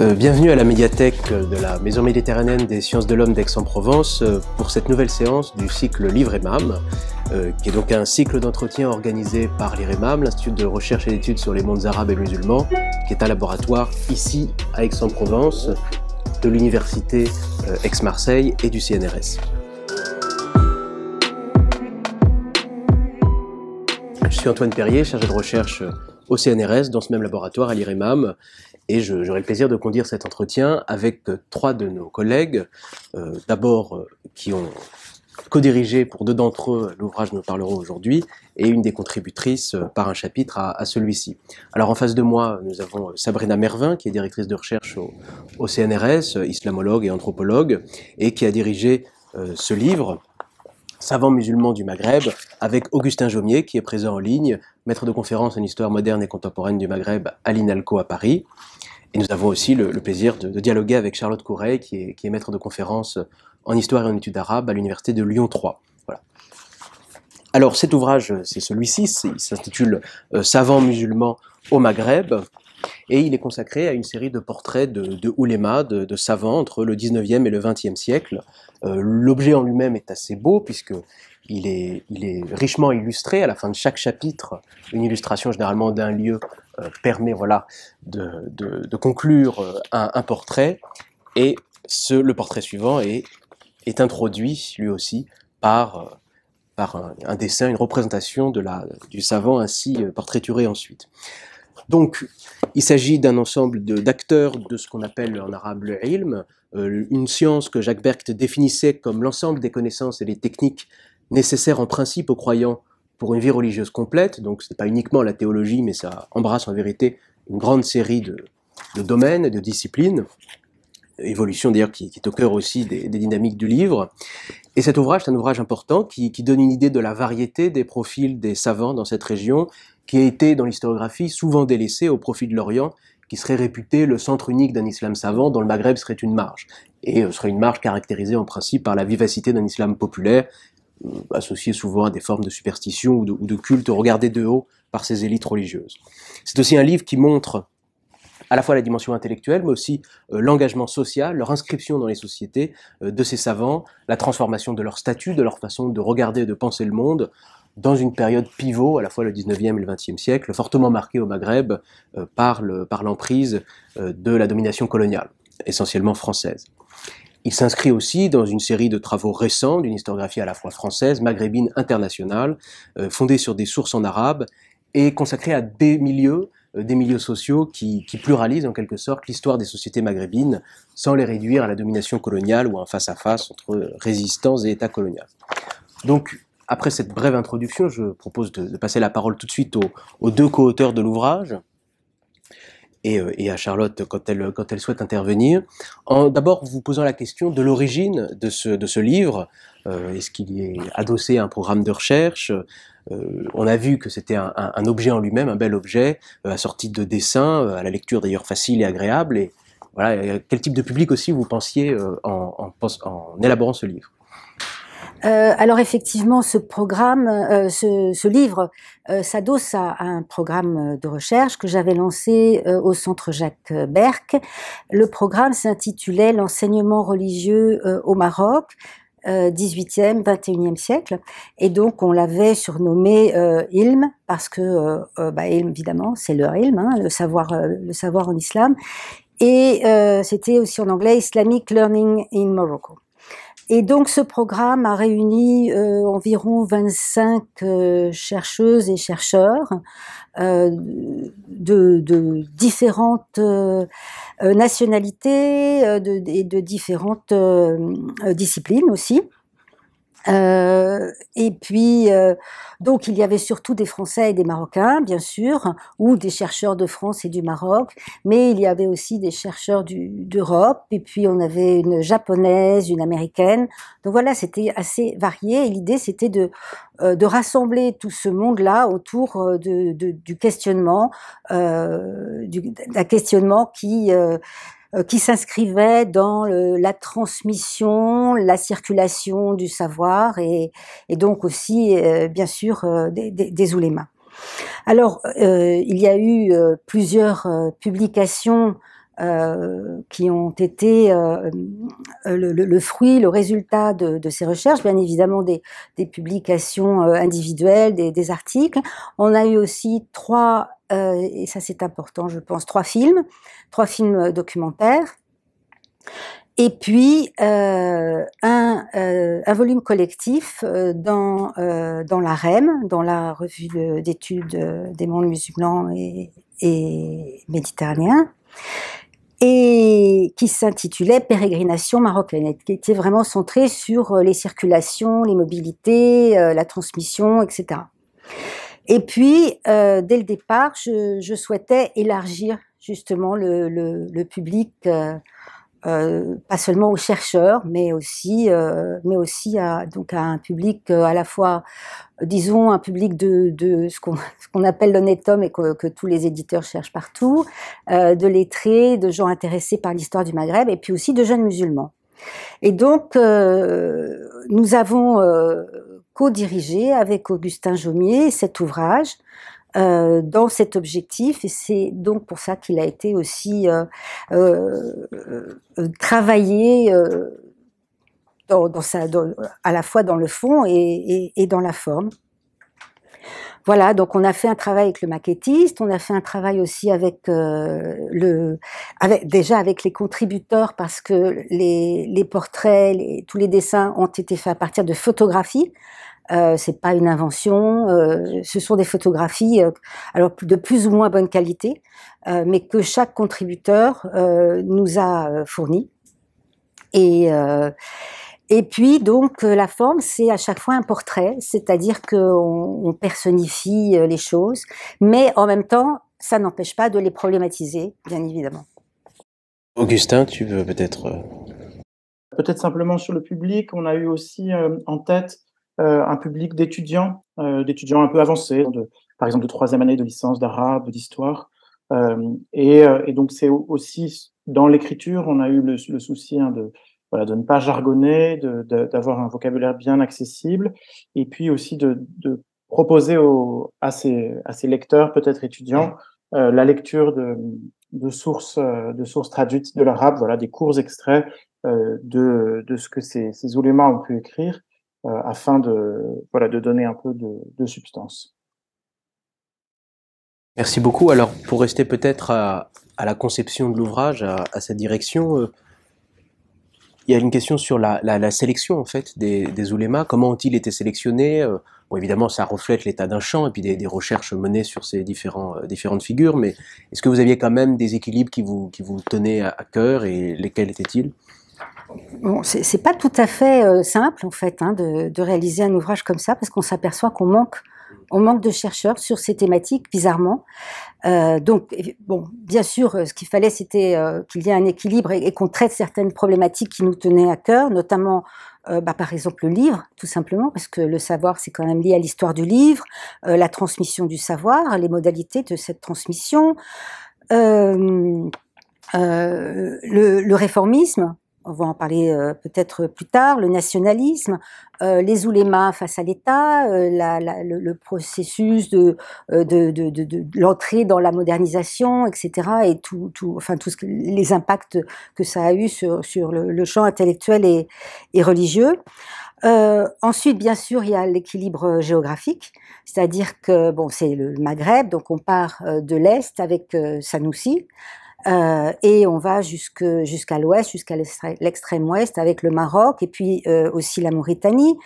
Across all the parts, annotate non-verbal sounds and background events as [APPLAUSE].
Euh, bienvenue à la médiathèque de la Maison méditerranéenne des sciences de l'homme d'Aix-en-Provence euh, pour cette nouvelle séance du cycle Livre EMAM, euh, qui est donc un cycle d'entretien organisé par l'IREMAM, l'Institut de recherche et d'études sur les mondes arabes et musulmans, qui est un laboratoire ici à Aix-en-Provence de l'Université Aix-Marseille et du CNRS. Je suis Antoine Perrier, chargé de recherche au CNRS, dans ce même laboratoire à l'IREMAM, et j'aurai le plaisir de conduire cet entretien avec euh, trois de nos collègues, euh, d'abord euh, qui ont co-dirigé pour deux d'entre eux l'ouvrage nous parlerons aujourd'hui, et une des contributrices par un chapitre à, celui-ci. Alors en face de moi, nous avons Sabrina Mervin, qui est directrice de recherche au, CNRS, islamologue et anthropologue, et qui a dirigé ce livre, Savant musulman du Maghreb, avec Augustin Jaumier, qui est présent en ligne, maître de conférence en histoire moderne et contemporaine du Maghreb à l'INALCO à Paris, et nous avons aussi le, plaisir de, dialoguer avec Charlotte Couret, qui est, maître de conférence en histoire et en études arabes à l'université de Lyon 3. Voilà. Alors cet ouvrage, c'est celui-ci, il s'intitule euh, Savants musulmans au Maghreb, et il est consacré à une série de portraits de, de oulémas, de, savants entre le 19e et le 20e siècle. Euh, l'objet en lui-même est assez beau, puisque il est, richement illustré. À la fin de chaque chapitre, une illustration généralement d'un lieu euh, permet voilà, de, conclure euh, un, portrait. Et ce, le portrait suivant est, introduit lui aussi par, un, dessin, une représentation du savant ainsi portraituré ensuite. Donc, il s'agit d'un ensemble d'acteurs de, ce qu'on appelle en arabe le ilm, une science que Jacques Bercht définissait comme l'ensemble des connaissances et des techniques nécessaire en principe aux croyants pour une vie religieuse complète, donc ce n'est pas uniquement la théologie, mais ça embrasse en vérité une grande série de, domaines et de disciplines, évolution d'ailleurs qui, est au cœur aussi des, dynamiques du livre. Et cet ouvrage, c'est un ouvrage important qui, donne une idée de la variété des profils des savants dans cette région, qui a été dans l'historiographie souvent délaissé au profit de l'Orient, qui serait réputé le centre unique d'un islam savant dont le Maghreb serait une marge, et euh, serait une marge caractérisée en principe par la vivacité d'un islam populaire euh, associé souvent à des formes de superstition ou de, culte regardé de haut par ces élites religieuses. C'est aussi un livre qui montre à la fois la dimension intellectuelle, mais aussi euh, l'engagement social, leur inscription dans les sociétés de ces savants, la transformation de leur statut, de leur façon de regarder et de penser le monde, dans une période pivot, à la fois le 19e et le 20e siècle, fortement marquée au Maghreb par l'emprise de la domination coloniale, essentiellement française. Il s'inscrit aussi dans une série de travaux récents d'une historiographie à la fois française, maghrébine, internationale, euh, fondée sur des sources en arabe et consacrée à des milieux, euh, des milieux sociaux qui, pluralisent en quelque sorte l'histoire des sociétés maghrébines sans les réduire à la domination coloniale ou un face-à-face entre résistants et États coloniaux. Donc, après cette brève introduction, je propose de, passer la parole tout de suite aux, deux co-auteurs de l'ouvrage, euh, et, à Charlotte quand elle, souhaite intervenir. En d'abord vous posant la question de l'origine de ce, livre. Euh, est-ce qu'il est adossé à un programme de recherche? Euh, On a vu que c'était un, objet en lui-même, un bel objet, assorti de dessins, à la lecture d'ailleurs facile et agréable. Et quel type de public aussi vous pensiez en, en, en élaborant ce livre? Euh, alors effectivement, ce programme, euh, ce, livre euh, s'adosse à, un programme de recherche que j'avais lancé euh, au Centre Jacques Berck. Le programme s'intitulait L'enseignement religieux au Maroc. 18e, 21e siècle, et donc on l'avait surnommé Ilm parce que bah, Ilm évidemment c'est le Ilm, hein, le savoir, le savoir en islam, et c'était aussi en anglais Islamic Learning in Morocco. Et donc ce programme a réuni euh, environ 25 euh, chercheuses et chercheurs euh, de, de, différentes nationalités de, et de différentes disciplines aussi. Euh, et puis, euh, donc, il y avait surtout des Français et des Marocains, bien sûr, ou des chercheurs de France et du Maroc, mais il y avait aussi des chercheurs d'Europe, et puis on avait une japonaise, une américaine. Donc voilà, c'était assez varié, et l'idée, c'était de, euh, de rassembler tout ce monde-là autour euh, de, de, du questionnement, euh, d'un questionnement qui euh, qui s'inscrivait dans le, la transmission, la circulation du savoir et, et donc aussi, euh, bien sûr, euh, des, des, des oulémas. Alors, il y a eu plusieurs publications qui ont été le, fruit, le résultat de, ces recherches, bien évidemment des, publications individuelles, des, articles. On a eu aussi trois, et ça c'est important, je pense, trois films, trois films documentaires. Et puis euh, un, euh, volume collectif euh, dans, dans la REM, dans la revue d'études des mondes musulmans et méditerranéens, et qui s'intitulait Pérégrination marocaine, qui était vraiment centré sur les circulations, les mobilités, la transmission, etc. Et puis, dès le départ, je, je, souhaitais élargir justement le, le, le public euh, pas seulement aux chercheurs, mais aussi, euh, mais aussi à, donc à un public euh, à la fois, disons, un public de, de ce qu'on [LAUGHS] qu'on appelle l'honnête homme et que, que, tous les éditeurs cherchent partout, euh, de lettrés, de gens intéressés par l'histoire du Maghreb, et puis aussi de jeunes musulmans. Et donc, nous avons co-dirigé avec Augustin Jaumier cet ouvrage euh, dans cet objectif et c'est donc pour ça qu'il a été aussi euh, euh, travaillé à la fois dans le fond et, dans la forme. Voilà, donc on a fait un travail avec le maquettiste, on a fait un travail aussi avec le, déjà avec les contributeurs parce que les, portraits, tous les dessins ont été faits à partir de photographies. Euh, c'est pas une invention, euh, ce sont des photographies, euh, alors de plus ou moins bonne qualité, euh, mais que chaque contributeur nous a fourni. Et et puis donc la forme, c'est à chaque fois un portrait, c'est-à-dire qu'on on personnifie les choses, mais en même temps, ça n'empêche pas de les problématiser, bien évidemment. Augustin, tu veux peut-être Peut-être simplement sur le public, on a eu aussi en tête euh, un public d'étudiants, euh, d'étudiants un peu avancés, par exemple de troisième année de licence d'arabe, d'histoire. Euh, et, donc c'est aussi dans l'écriture, on a eu le, souci hein, de, voilà, de ne pas jargonner, d'avoir un vocabulaire bien accessible, et puis aussi de, proposer à, ces, à ces lecteurs, peut-être étudiants, euh, la lecture de, sources, de sources traduites de l'arabe, voilà, des courts extraits euh, de, ce que ces, ces oulémas ont pu écrire, euh, afin de, voilà, de donner un peu de, substance. Merci beaucoup. Alors, pour rester peut-être à, la conception de l'ouvrage, à, sa direction, euh, il y a une question sur la, sélection en fait des, des oulémas. Comment ont-ils été sélectionnés? Euh, Bon, évidemment, ça reflète l'état d'un champ et puis des, recherches menées sur ces euh, différentes figures. Mais est-ce que vous aviez quand même des équilibres qui vous, qui vous tenaient à cœur et lesquels étaient-ils? Bon, c'est pas tout à fait euh, simple en fait hein, de, réaliser un ouvrage comme ça parce qu'on s'aperçoit qu'on manque, on manque de chercheurs sur ces thématiques bizarrement. Euh, donc bon, bien sûr, ce qu'il fallait c'était euh, qu'il y ait un équilibre et, qu'on traite certaines problématiques qui nous tenaient à cœur, notamment euh, bah, par exemple le livre, tout simplement, parce que le savoir, c'est quand même lié à l'histoire du livre, euh, la transmission du savoir, les modalités de cette transmission, euh, le, réformisme, on va en parler euh, peut-être plus tard, le nationalisme, euh, les oulémas face à l'État, euh, le, processus de, de, de, l'entrée dans la modernisation, etc., et tout, tout, enfin les impacts que ça a eu sur, sur le, le champ intellectuel et, et religieux. Ensuite, bien sûr, il y a l'équilibre géographique, c'est-à-dire que bon, c'est le Maghreb, donc on part de l'est avec Sanoussi, euh, et on va jusqu'à l'ouest, jusqu'à l'extrême ouest avec le Maroc et puis euh, aussi la Mauritanie.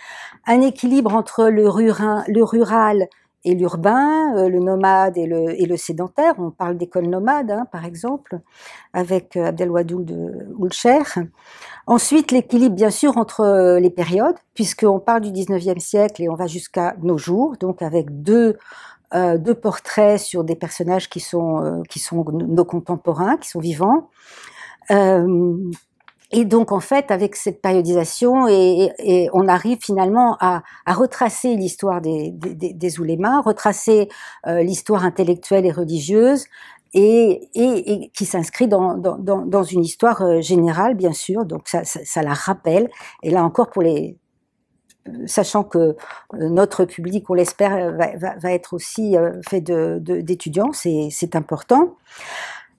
Un équilibre entre le rural, et l'urbain, euh, le nomade et le, sédentaire. On parle d'école nomade, hein, par exemple, avec Abdelwadoul de Oulcher. Ensuite, l'équilibre, bien sûr, entre les périodes, puisqu'on parle du 19e siècle et on va jusqu'à nos jours, donc avec deux euh, deux portraits sur des personnages qui sont, euh, qui sont nos contemporains, qui sont vivants. Euh, et donc, en fait, avec cette périodisation, et, on arrive finalement à, retracer l'histoire des, des, oulémas, retracer euh, l'histoire intellectuelle et religieuse, et, et, qui s'inscrit dans, dans, dans, une histoire générale, bien sûr. Donc, ça, ça, ça, la rappelle. Et là encore, pour les, sachant que euh, notre public, on l'espère, va, être aussi euh, fait d'étudiants, c'est important.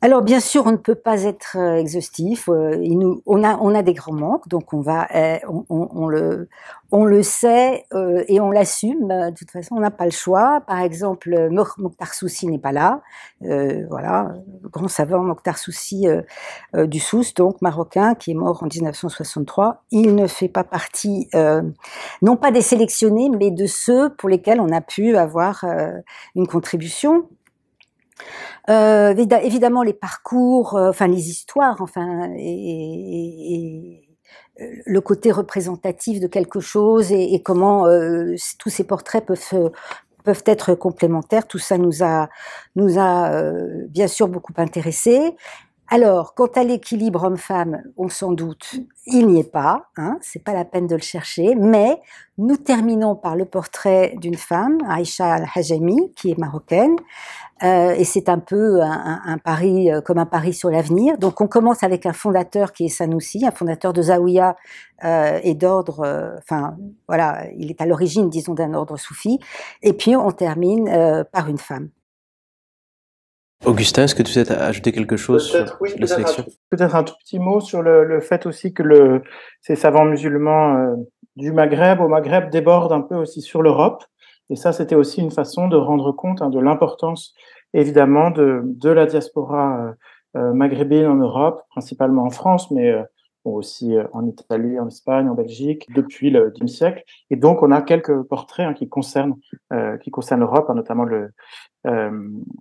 Alors bien sûr, on ne peut pas être euh, exhaustif. Euh, nous, on a on a des grands manques, donc on va euh, on, on, le on le sait euh, et on l'assume. De toute façon, on n'a pas le choix. Par exemple, Mokhtar Soussi n'est pas là. Euh, voilà, grand savant Mokhtar Soussi du Sousse, donc marocain, qui est mort en 1963. Il ne fait pas partie, non pas des sélectionnés, mais de ceux pour lesquels on a pu avoir une contribution. Euh, évidemment, les parcours, euh, enfin les histoires, enfin, et, et, euh, le côté représentatif de quelque chose et, comment tous ces portraits peuvent peuvent être complémentaires. Tout ça nous a nous a bien sûr beaucoup intéressés. Alors, quant à l'équilibre homme-femme, on s'en doute, il n'y est pas, hein, c'est pas la peine de le chercher, mais nous terminons par le portrait d'une femme, Aïcha Al-Hajami, qui est marocaine, euh, et c'est un peu un, un, pari, euh, comme un pari sur l'avenir. Donc on commence avec un fondateur qui est Sanoussi, un fondateur de Zawiya euh, et d'ordre, euh, enfin voilà, il est à l'origine, disons, d'un ordre soufi, et puis on termine euh, par une femme. Augustin, est-ce que tu sais ajouter quelque chose sur, oui, la sélection Peut-être un tout petit mot sur le, le fait aussi que le, ces savants musulmans euh, du Maghreb au Maghreb débordent un peu aussi sur l'Europe. Et ça, c'était aussi une façon de rendre compte hein, de l'importance, évidemment, de, de la diaspora euh, euh maghrébine en Europe, principalement en France, mais euh, aussi euh, en Italie, en Espagne, en Belgique, depuis le XXe siècle. Et donc, on a quelques portraits hein, qui concernent euh, qui concernent l'Europe, hein, notamment le euh,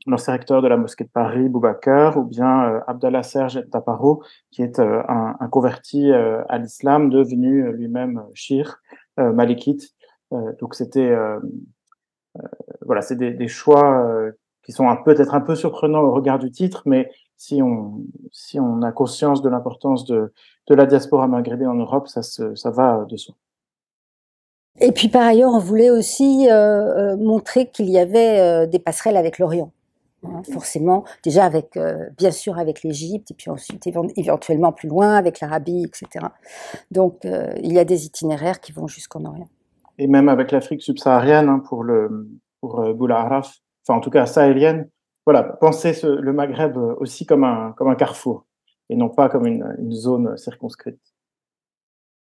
l'ancien recteur de la mosquée de Paris, Boubacar, ou bien euh, Abdallah Serge Taparo, qui est euh, un, un, converti à l'islam, devenu lui-même shir, malikite. donc, c'était voilà, c'est des, choix qui sont peut-être un peu surprenants au regard du titre, mais si on, a conscience de l'importance de, la diaspora maghrébine en Europe, ça, va de soi. Et puis par ailleurs, on voulait aussi euh, euh montrer qu'il y avait euh, des passerelles avec l'Orient. Hein, forcément, déjà avec, euh, bien sûr avec l'Égypte, et puis ensuite éventuellement plus loin avec l'Arabie, etc. Donc il y a des itinéraires qui vont jusqu'en Orient. Et même avec l'Afrique subsaharienne hein, pour le pour Araf, enfin en tout cas sahélienne, voilà, penser ce, le Maghreb aussi comme un, comme un carrefour et non pas comme une, zone circonscrite.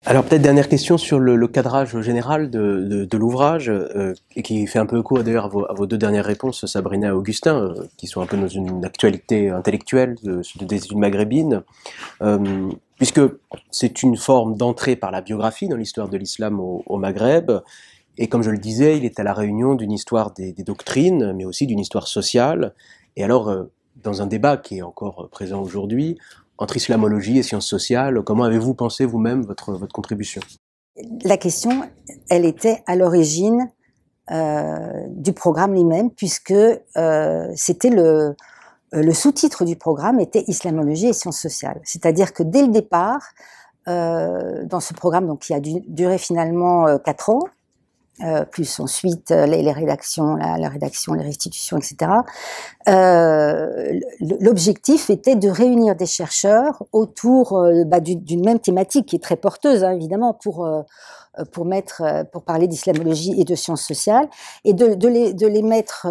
Alors peut-être dernière question sur le, cadrage général de, de, l'ouvrage, euh, qui fait un peu écho d'ailleurs à, vos deux dernières réponses, Sabrina et Augustin, euh, qui sont un peu dans une actualité intellectuelle de, des études maghrébines, euh, puisque c'est une forme d'entrée par la biographie dans l'histoire de l'islam au, Maghreb, et comme je le disais, il est à la réunion d'une histoire des, des, doctrines, mais aussi d'une histoire sociale. Et alors, euh, dans un débat qui est encore présent aujourd'hui, entre islamologie et sciences sociales, comment avez-vous pensé vous-même votre, votre contribution? La question, elle était à l'origine euh, du programme lui-même, puisque euh, c'était le, le sous-titre du programme était Islamologie et sciences sociales. C'est-à-dire que dès le départ, euh, dans ce programme donc, qui a duré finalement euh, quatre ans, euh, plus ensuite euh, les, rédactions, la, rédaction, les restitutions, etc. Euh, L'objectif était de réunir des chercheurs autour euh, bah, d'une même thématique qui est très porteuse, hein, évidemment, pour euh, pour mettre, pour parler d'islamologie et de sciences sociales, et de, de, les, de les mettre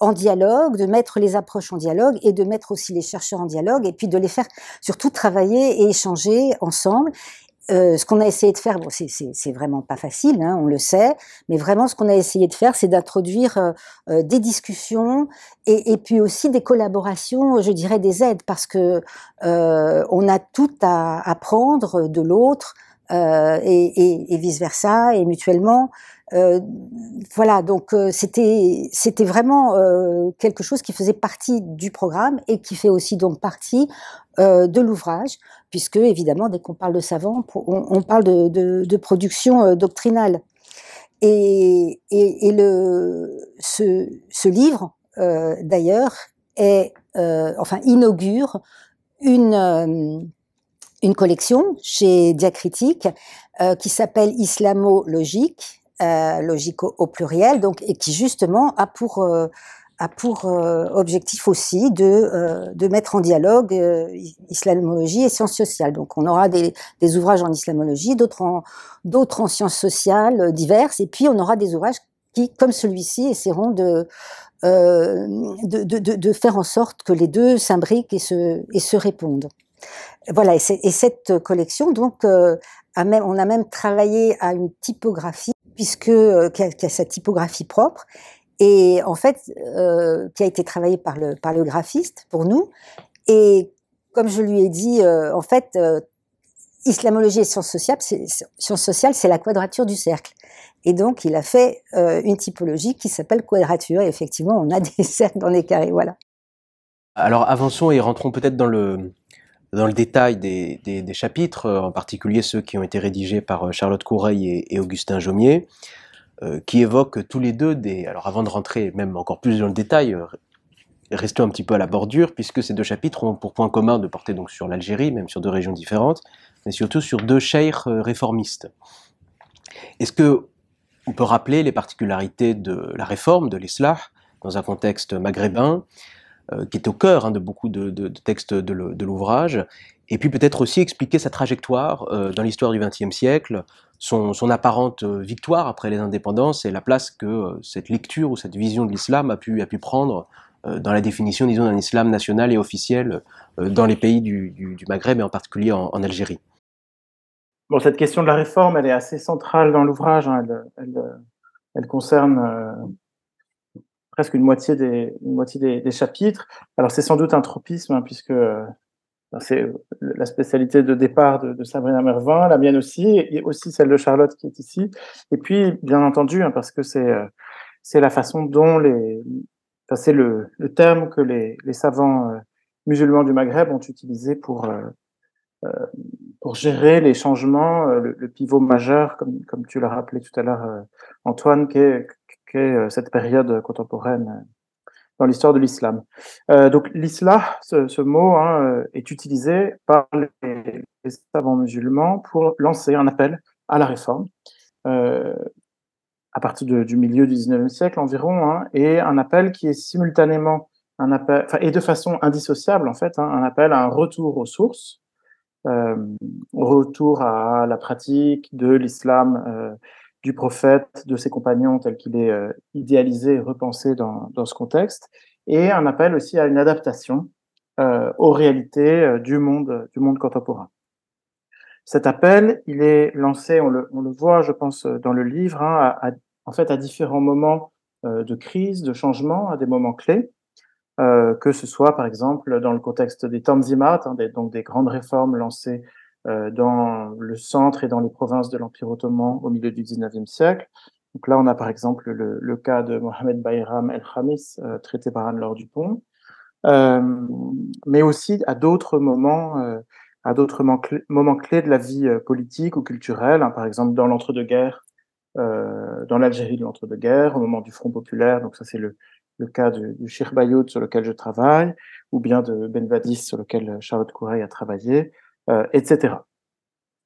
en dialogue, de mettre les approches en dialogue, et de mettre aussi les chercheurs en dialogue, et puis de les faire surtout travailler et échanger ensemble, euh, ce qu'on a essayé de faire, bon, c'est vraiment pas facile, hein, on le sait, mais vraiment ce qu'on a essayé de faire, c'est d'introduire euh, euh, des discussions et, et, puis aussi des collaborations, je dirais des aides, parce que euh, on a tout à apprendre de l'autre et, et, et, vice versa et mutuellement. voilà, donc c'était c'était vraiment quelque chose qui faisait partie du programme et qui fait aussi donc partie de l'ouvrage puisque évidemment, dès qu'on parle de savant, on, on parle de, de, de, production euh, doctrinale. Et, et, le, ce, ce livre, euh, d'ailleurs, est, euh, enfin, inaugure une, euh, une collection chez Diacritique euh, qui s'appelle Islamo-logique, euh, logique au, pluriel, donc, et qui justement a pour a pour euh, objectif aussi de, euh, de mettre en dialogue euh, islamologie et sciences sociales. Donc on aura des, des ouvrages en islamologie, d'autres en, en sciences sociales diverses, et puis on aura des ouvrages qui, comme celui-ci, essaieront de, de, de, de, faire en sorte que les deux s'imbriquent et se, et se répondent. Voilà, et, et cette collection, donc, même, on a même travaillé à une typographie, puisque qui a, qui a sa typographie propre, et en fait, euh, qui a été travaillé par le, par le graphiste pour nous. Et comme je lui ai dit, euh, en fait, euh, islamologie et sciences sociales, c'est, c'est la quadrature du cercle. Et donc, il a fait euh, une typologie qui s'appelle quadrature. Et effectivement, on a [LAUGHS] des cercles dans les carrés. Voilà. Alors, avançons et rentrons peut-être dans le, dans le détail des, chapitres, en particulier ceux qui ont été rédigés par Charlotte Coureil et, Augustin Jaumier. Euh, qui évoquent tous les deux des. Alors avant de rentrer même encore plus dans le détail, euh, restons un petit peu à la bordure, puisque ces deux chapitres ont pour point commun de porter donc sur l'Algérie, même sur deux régions différentes, mais surtout sur deux cheikhs euh, réformistes. Est-ce que on peut rappeler les particularités de la réforme, de l'islam, dans un contexte maghrébin, qui est au cœur hein, de beaucoup de, textes de l'ouvrage, et puis peut-être aussi expliquer sa trajectoire dans l'histoire du XXe siècle, son, apparente euh, victoire après les indépendances et la place que euh, cette lecture ou cette vision de l'islam a pu, prendre euh, dans la définition, disons, d'un islam national et officiel dans les pays du, Maghreb et en particulier en, Algérie. Bon, cette question de la réforme, elle est assez centrale dans l'ouvrage. Hein. Elle, concerne presque une moitié des, une moitié des, chapitres. Alors c'est sans doute un tropisme, hein, puisque c'est la spécialité de départ de, Sabrina Mervin, la mienne aussi, et aussi celle de Charlotte qui est ici. Et puis, bien entendu, hein, parce que c'est euh, c'est la façon dont les, enfin, c'est le, le, terme que les, les savants euh, musulmans du Maghreb ont utilisé pour euh, pour gérer les changements, le, pivot majeur, comme, comme tu l'as rappelé tout à l'heure, Antoine, est cette période contemporaine dans l'histoire de l'islam. Euh, donc l'islam, ce, mot, hein, euh, est utilisé par les, savants musulmans pour lancer un appel à la réforme euh, à partir du milieu du 19e siècle environ, hein, et un appel qui est simultanément un appel, et de façon indissociable en fait, hein, un appel à un retour aux sources, euh, retour à la pratique de l'islam euh, du prophète, de ses compagnons tel qu'il est euh, idéalisé et repensé dans, dans, ce contexte, et un appel aussi à une adaptation euh, aux réalités euh, du monde du monde contemporain. Cet appel, il est lancé, on le, on le voit, je pense, dans le livre, hein, à, en fait, à différents moments euh, de crise, de changement, à des moments clés, euh, que ce soit, par exemple, dans le contexte des Tanzimat, hein, des, donc des grandes réformes lancées dans le centre et dans les provinces de l'Empire ottoman au milieu du XIXe siècle. Donc là, on a par exemple le, le cas de Mohamed Bayram el-Khamis, euh, traité par Anne-Laure Dupont, euh, mais aussi à d'autres moments, euh, à d'autres moments clés de la vie euh, politique ou culturelle, hein, par exemple dans l'entre-deux-guerres, dans l'Algérie de l'entre-deux-guerres, au moment du Front populaire, donc ça c'est le, le cas du, du Shir Bayout sur lequel je travaille, ou bien de Ben Vadis sur lequel Charlotte Coureil a travaillé, euh, etc.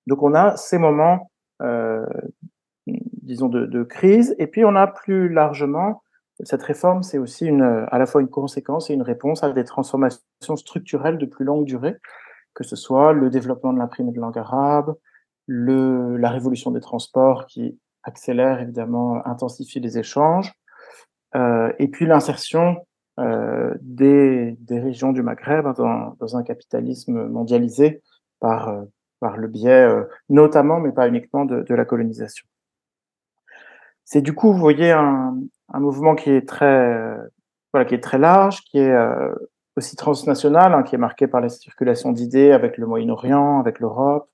Donc on a ces moments, euh, disons, de, de, crise, et puis on a plus largement cette réforme, c'est aussi une, à la fois une conséquence et une réponse à des transformations structurelles de plus longue durée, que ce soit le développement de l'imprimé de langue arabe, le, la révolution des transports qui accélère évidemment, intensifie les échanges, euh, et puis l'insertion euh, des, des, régions du Maghreb dans, dans, un capitalisme mondialisé par, euh, par le biais euh, notamment, mais pas uniquement, de, la colonisation. C'est du coup, vous voyez, un, mouvement qui est très, voilà, qui est très large, qui est euh, aussi transnational, hein, qui est marqué par la circulation d'idées avec le Moyen-Orient, avec l'Europe,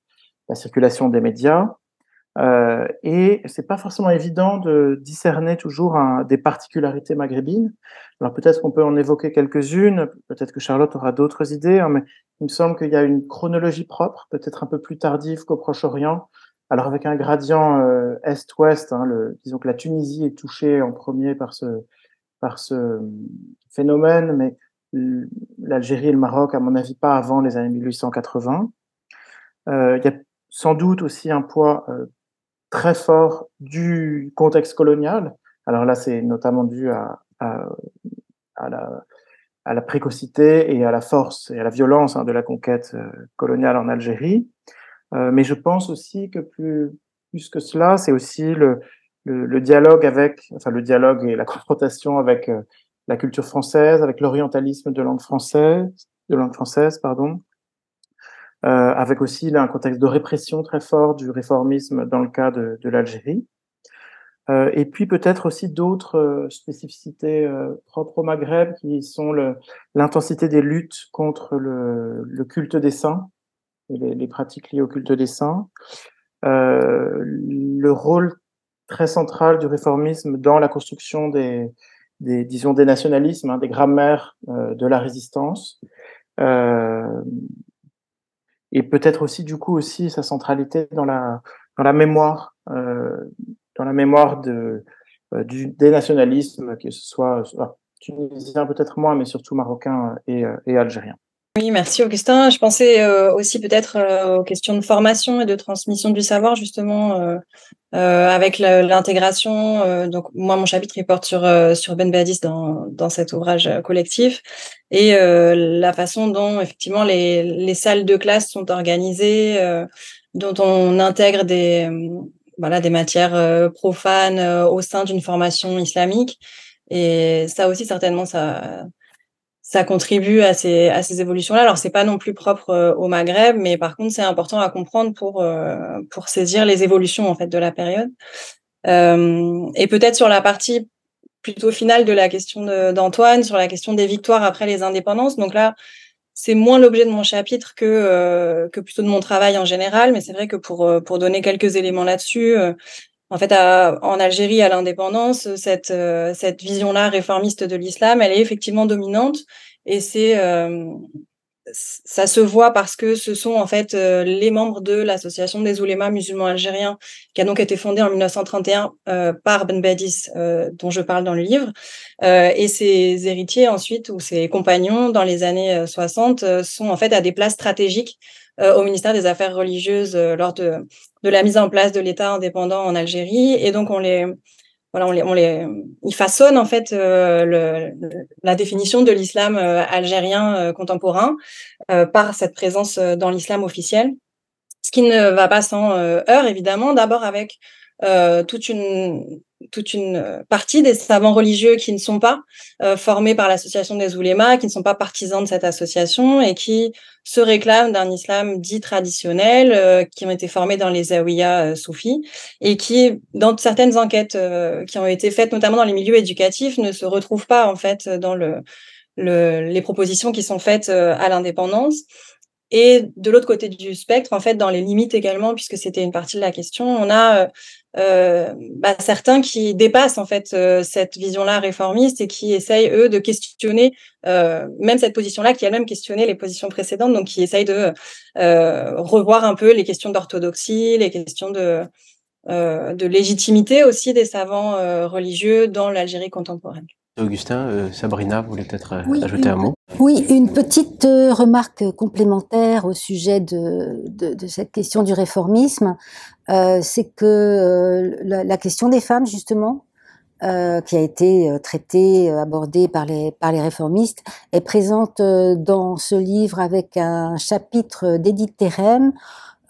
la circulation des médias, euh, et c'est pas forcément évident de discerner toujours des particularités maghrébines. Alors peut-être qu'on peut en évoquer quelques-unes, peut-être que Charlotte aura d'autres idées, hein, mais il me semble qu'il y a une chronologie propre, peut-être un peu plus tardive qu'au Proche-Orient. Alors avec un gradient euh, est-ouest, hein, disons que la Tunisie est touchée en premier par ce, par ce phénomène, mais l'Algérie et le Maroc, à mon avis, pas avant les années 1880. Euh, il y a sans doute aussi un poids euh, très fort du contexte colonial. Alors là, c'est notamment dû à, à, la, à, la, précocité et à la force et à la violence hein, de la conquête euh, coloniale en Algérie. Euh, mais je pense aussi que plus, plus que cela, c'est aussi le, le, le, dialogue avec, enfin le dialogue et la confrontation avec euh, la culture française, avec l'orientalisme de langue française, de langue française, pardon, euh, avec aussi un contexte de répression très fort du réformisme dans le cas de, de l'Algérie. Euh, et puis peut-être aussi d'autres euh, spécificités euh, propres au Maghreb qui sont l'intensité des luttes contre le, le culte des saints et les, pratiques liées au culte des saints, le rôle très central du réformisme dans la construction des, des disons des nationalismes, hein, des grammaires de la résistance, et peut-être aussi du coup aussi sa centralité dans la dans la mémoire dans la mémoire euh, du, des nationalismes, que ce soit euh, tunisiens peut-être moins, mais surtout marocains et, euh, et algériens. Oui, merci Augustin. Je pensais aussi peut-être aux questions de formation et de transmission du savoir, justement, avec l'intégration. donc, moi, mon chapitre, il porte sur, Ben Badis dans, cet ouvrage collectif et la façon dont, effectivement, les salles de classe sont organisées, dont on intègre des, voilà, des matières euh, profanes euh, au sein d'une formation islamique. Et ça aussi, certainement, ça, ça contribue à ces, à ces évolutions-là. Alors, c'est pas non plus propre euh, au Maghreb, mais par contre, c'est important à comprendre pour, pour saisir les évolutions, en fait, de la période. et peut-être sur la partie plutôt finale de la question d'Antoine, sur la question des victoires après les indépendances. Donc là, c'est moins l'objet de mon chapitre que euh, que plutôt de mon travail en général, mais c'est vrai que pour euh, pour donner quelques éléments là-dessus, euh, en fait, à, en Algérie à l'indépendance, cette cette vision-là réformiste de l'islam, elle est effectivement dominante et c'est ça se voit parce que ce sont en fait euh, les membres de l'association des oulémas musulmans algériens qui a donc été fondée en 1931 euh, par Ben Badis euh, dont je parle dans le livre. Et ses héritiers ensuite ou ses compagnons dans les années 60 sont en fait à des places stratégiques au ministère des Affaires religieuses lors de de la mise en place de l'État indépendant en Algérie. Et donc on les voilà, on les, ils façonnent en fait euh, la définition de l'islam euh, algérien euh, contemporain par cette présence dans l'islam officiel, ce qui ne va pas sans heure évidemment. D'abord avec toute une toute une partie des savants religieux qui ne sont pas euh, formés par l'association des oulémas, qui ne sont pas partisans de cette association et qui se réclament d'un islam dit traditionnel, euh, qui ont été formés dans les zawiyas euh, soufis et qui, dans certaines enquêtes qui ont été faites, notamment dans les milieux éducatifs, ne se retrouvent pas en fait dans le, le les propositions qui sont faites à l'indépendance. Et de l'autre côté du spectre, en fait, dans les limites également, puisque c'était une partie de la question, on a euh, bah, certains qui dépassent en fait euh, cette vision-là réformiste et qui essayent eux de questionner euh, même cette position-là qui elle-même questionnait les positions précédentes, donc qui essayent de revoir un peu les questions d'orthodoxie, les questions de de légitimité aussi des savants religieux dans l'Algérie contemporaine. Augustin, euh, Sabrina voulait peut-être ajouter un mot. Oui, une petite euh, remarque complémentaire au sujet de, cette question du réformisme, euh, c'est que la, la, question des femmes, justement, qui a été traitée, abordée par les, réformistes, est présente dans ce livre avec un chapitre d'Edith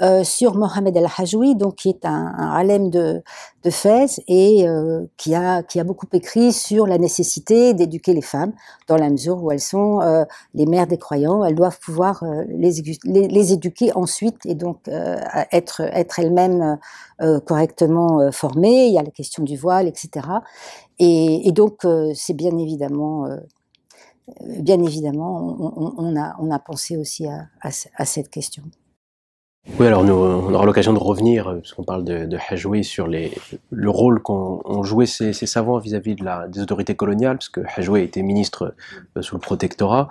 euh, sur Mohamed El-Hajoui, donc qui est un, un alem de, de Fès et euh, qui, a, qui a beaucoup écrit sur la nécessité d'éduquer les femmes dans la mesure où elles sont euh, les mères des croyants, elles doivent pouvoir les, les, les, éduquer ensuite et donc être, être elles-mêmes correctement formées. Il y a la question du voile, etc. Et, et donc c'est bien évidemment bien évidemment, on, on, a, on a pensé aussi à, à cette question. Oui, alors nous, on aura l'occasion de revenir, euh, parce qu'on parle de, de Hajoui, sur les, le rôle qu'ont joué ces, ces, savants vis-à-vis de des autorités coloniales, parce que Hajoui été ministre euh, sous le protectorat.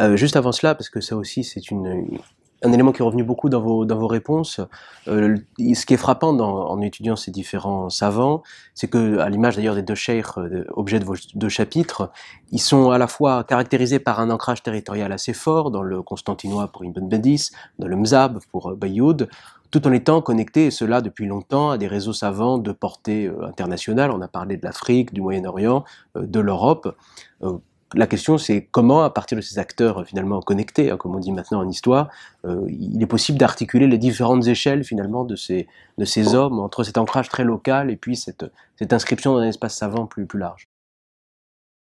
Euh, juste avant cela, parce que ça aussi c'est une, un élément qui est revenu beaucoup dans vos, dans vos réponses. Euh, ce qui est frappant en étudiant ces différents savants, c'est que, à l'image d'ailleurs des deux cheikhs, euh, objets de vos deux chapitres, ils sont à la fois caractérisés par un ancrage territorial assez fort, dans le constantinois pour Ibn Bedis, dans le Mzab pour euh, Bayoud, tout en étant connectés, et cela depuis longtemps, à des réseaux savants de portée internationale. On a parlé de l'Afrique, du Moyen-Orient, de l'Europe la question, c'est comment, à partir de ces acteurs euh, finalement connectés, hein, comme on dit maintenant en histoire, euh, il est possible d'articuler les différentes échelles finalement de ces, de ces hommes entre cet ancrage très local et puis cette, inscription dans un espace savant plus, plus large.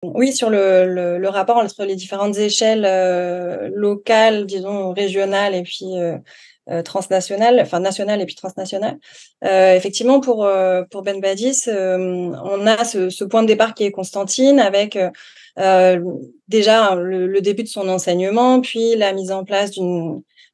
Oui, sur le, le, rapport entre les différentes échelles euh, locales, disons régionales et puis transnationales, enfin nationales et puis transnationales. effectivement, pour pour Ben Badis, on a ce, ce, point de départ qui est Constantine avec uh, déjà le, le, début de son enseignement, puis la mise en place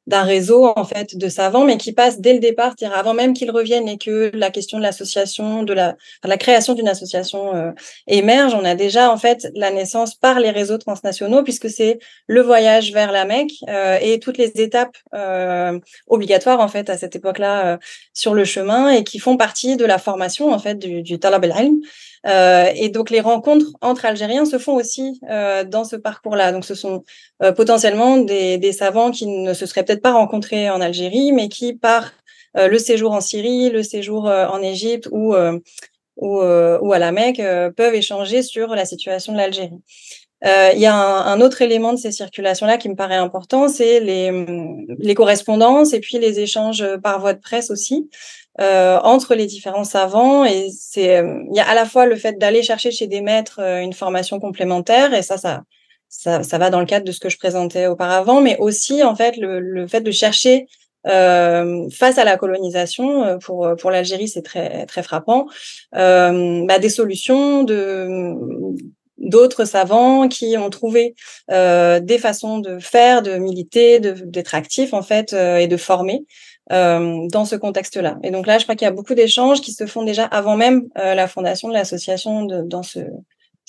d'un réseau en fait de savants, mais qui passe dès le départ, c'est-à-dire avant même qu'ils reviennent et que la question de l'association, de la, création d'une association euh, émerge. On a déjà en fait la naissance par les réseaux transnationaux, puisque c'est le voyage vers la Mecque euh, et toutes les étapes euh, obligatoires en fait à cette époque-là sur le chemin et qui font partie de la formation en fait du, du Talab al-Ilm. Euh, et donc les rencontres entre Algériens se font aussi dans ce parcours-là. Donc ce sont euh, potentiellement des, savants qui ne se seraient peut-être pas rencontrés en Algérie, mais qui par le séjour en Syrie, le séjour en Égypte ou ou, à la Mecque peuvent échanger sur la situation de l'Algérie. Il y a un, autre élément de ces circulations-là qui me paraît important, c'est les, correspondances et puis les échanges par voie de presse aussi. Euh, entre les différents savants. Et c'est, euh, il y a à la fois le fait d'aller chercher chez des maîtres euh, une formation complémentaire, et ça, ça, ça, ça, va dans le cadre de ce que je présentais auparavant, mais aussi en fait le, le fait de chercher euh, face à la colonisation, pour pour l'Algérie, c'est très très frappant. Euh, bah, des solutions de d'autres savants qui ont trouvé euh, des façons de faire, de militer, d'être actifs en fait et de former euh, dans ce contexte-là. Et donc là, je crois qu'il y a beaucoup d'échanges qui se font déjà avant même euh, la fondation de l'association dans ce,